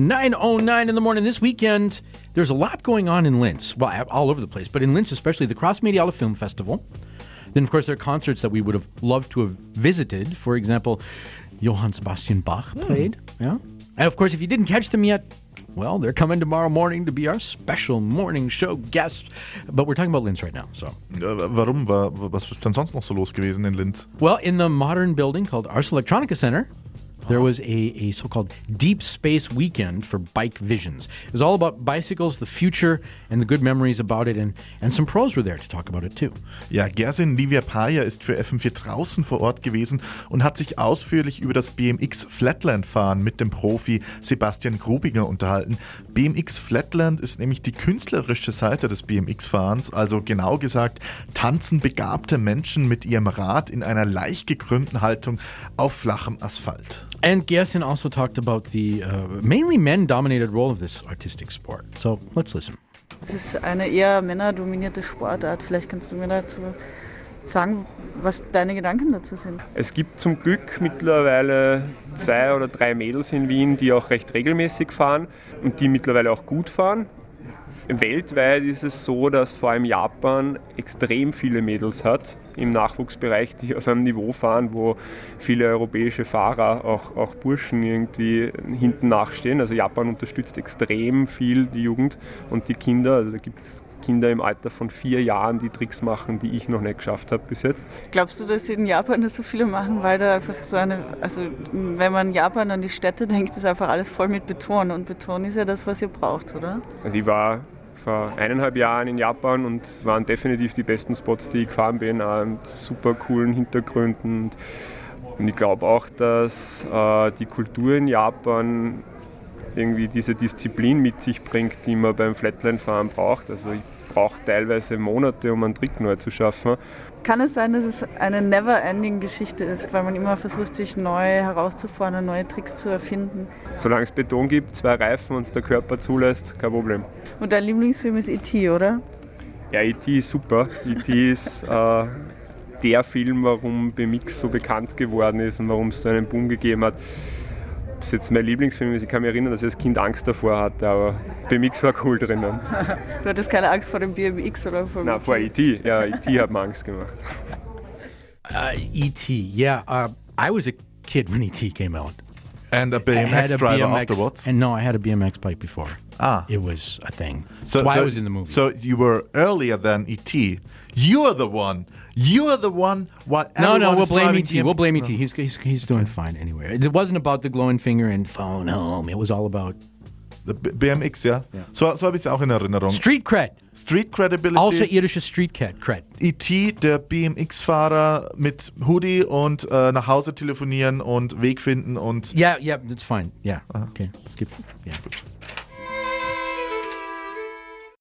9.09 in the morning this weekend. There's a lot going on in Linz. Well, all over the place, but in Linz especially, the Cross Mediala Film Festival. Then, of course, there are concerts that we would have loved to have visited. For example, Johann Sebastian Bach hmm. played. Yeah. And of course, if you didn't catch them yet, well, they're coming tomorrow morning to be our special morning show guests. But we're talking about Linz right now. So, Warum? Was ist denn sonst noch so los gewesen in Linz? well, in the modern building called Ars Electronica Center, there was a, a so called Deep Space Weekend for Bike Visions. It was all about bicycles, the future, and the good memories about it. And, and some pros were there to talk about it too. Ja, Gersin Livia Paya ist für FM4 draußen vor Ort gewesen und hat sich ausführlich über das BMX Flatland Fahren mit dem Profi Sebastian Grubinger unterhalten. BMX Flatland ist nämlich die künstlerische Seite des BMX Fahrens, also genau gesagt tanzen begabte Menschen mit ihrem Rad in einer leicht gekrümmten Haltung auf flachem Asphalt. And Gerson also talked about the uh, mainly men dominated role of this artistic sport. So let's listen. Es ist eine eher männerdominierte Sportart. Vielleicht kannst du mir dazu sagen, was deine Gedanken dazu sind. Es gibt zum Glück mittlerweile zwei oder drei Mädels in Wien, die auch recht regelmäßig fahren und die mittlerweile auch gut fahren. Weltweit ist es so, dass vor allem Japan extrem viele Mädels hat im Nachwuchsbereich, die auf einem Niveau fahren, wo viele europäische Fahrer, auch, auch Burschen irgendwie hinten nachstehen. Also Japan unterstützt extrem viel die Jugend und die Kinder. Also da gibt es Kinder im Alter von vier Jahren, die Tricks machen, die ich noch nicht geschafft habe bis jetzt. Glaubst du, dass in Japan das so viele machen, weil da einfach so eine, also wenn man Japan an die Städte denkt, ist einfach alles voll mit Beton und Beton ist ja das, was ihr braucht, oder? Also ich war vor eineinhalb Jahren in Japan und waren definitiv die besten Spots, die ich gefahren bin, auch mit super coolen Hintergründen. Und ich glaube auch, dass äh, die Kultur in Japan irgendwie diese Disziplin mit sich bringt, die man beim Flatlandfahren braucht. Also ich brauche teilweise Monate, um einen Trick neu zu schaffen. Kann es sein, dass es eine never-ending-Geschichte ist, weil man immer versucht, sich neu herauszufordern, neue Tricks zu erfinden? Solange es Beton gibt, zwei Reifen und es der Körper zulässt, kein Problem. Und dein Lieblingsfilm ist E.T., oder? Ja, E.T. ist super. E.T. ist äh, der Film, warum BMX so bekannt geworden ist und warum es so einen Boom gegeben hat. Ob es jetzt mein Lieblingsfilm ist, ich kann mich erinnern, dass ich als Kind Angst davor hatte, aber BMX war cool drinnen. Du hattest keine Angst vor dem BMX oder vor Nein, vor E.T. Ja, E.T. hat mir Angst gemacht. Uh, E.T., yeah. Uh, I was a kid when E.T. came out. And a I BMX had a driver BMX, afterwards. And no, I had a BMX bike before. Ah. It was a thing. That's why I was in the movie. So you were earlier than E.T. You're the one. You're the one. What? no, no, we'll blame E.T. We'll blame E.T. He's, he's, he's doing fine anyway. It wasn't about the glowing finger and phone home. It was all about The BMX, ja. So, so habe ich es auch in Erinnerung. street cred. Street Credibility. Also irische street cred. cred. E.T., der BMX-Fahrer mit Hoodie und äh, nach Hause telefonieren und Weg finden und Yeah, yeah, that's fine. Yeah. Okay. Skip. Yeah.